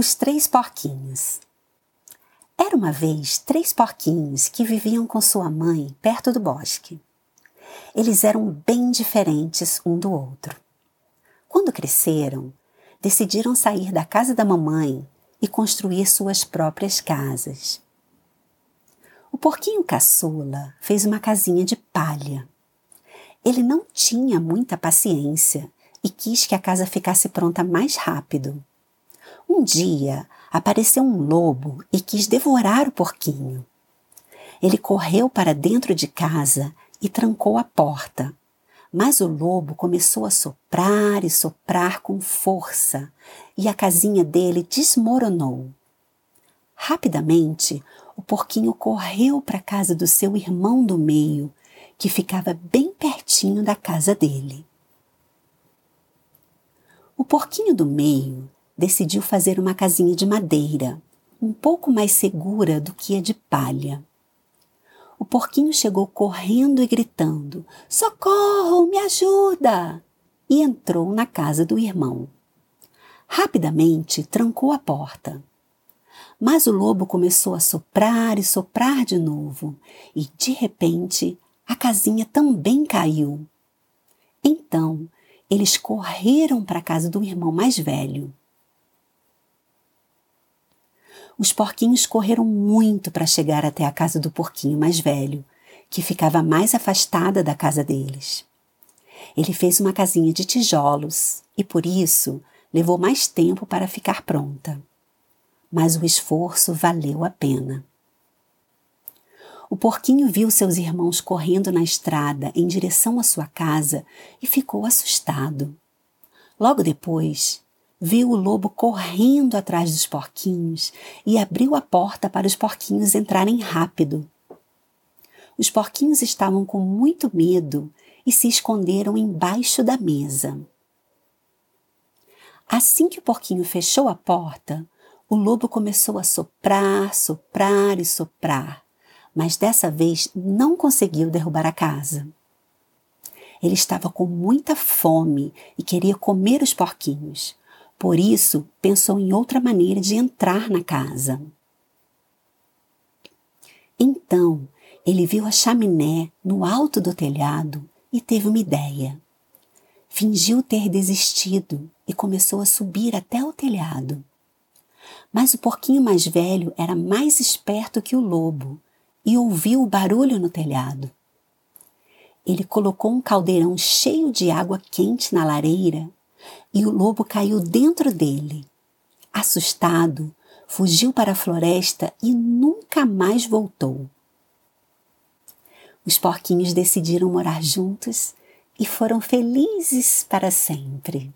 Os Três Porquinhos Era uma vez três porquinhos que viviam com sua mãe perto do bosque. Eles eram bem diferentes um do outro. Quando cresceram, decidiram sair da casa da mamãe e construir suas próprias casas. O porquinho caçula fez uma casinha de palha. Ele não tinha muita paciência e quis que a casa ficasse pronta mais rápido. Um dia apareceu um lobo e quis devorar o porquinho. Ele correu para dentro de casa e trancou a porta. Mas o lobo começou a soprar e soprar com força, e a casinha dele desmoronou. Rapidamente, o porquinho correu para a casa do seu irmão do meio, que ficava bem pertinho da casa dele. O porquinho do meio decidiu fazer uma casinha de madeira, um pouco mais segura do que a de palha. O porquinho chegou correndo e gritando: Socorro, me ajuda! E entrou na casa do irmão. Rapidamente trancou a porta. Mas o lobo começou a soprar e soprar de novo, e de repente a casinha também caiu. Então eles correram para a casa do irmão mais velho. Os porquinhos correram muito para chegar até a casa do porquinho mais velho, que ficava mais afastada da casa deles. Ele fez uma casinha de tijolos e, por isso, levou mais tempo para ficar pronta. Mas o esforço valeu a pena. O porquinho viu seus irmãos correndo na estrada em direção à sua casa e ficou assustado. Logo depois, viu o lobo correndo atrás dos porquinhos e abriu a porta para os porquinhos entrarem rápido. Os porquinhos estavam com muito medo e se esconderam embaixo da mesa. Assim que o porquinho fechou a porta, o lobo começou a soprar, soprar e soprar, mas dessa vez não conseguiu derrubar a casa. Ele estava com muita fome e queria comer os porquinhos, por isso, pensou em outra maneira de entrar na casa. Então, ele viu a chaminé no alto do telhado e teve uma ideia. Fingiu ter desistido e começou a subir até o telhado. Mas o porquinho mais velho era mais esperto que o lobo e ouviu o barulho no telhado. Ele colocou um caldeirão cheio de água quente na lareira e o lobo caiu dentro dele. Assustado, fugiu para a floresta e nunca mais voltou. Os porquinhos decidiram morar juntos e foram felizes para sempre.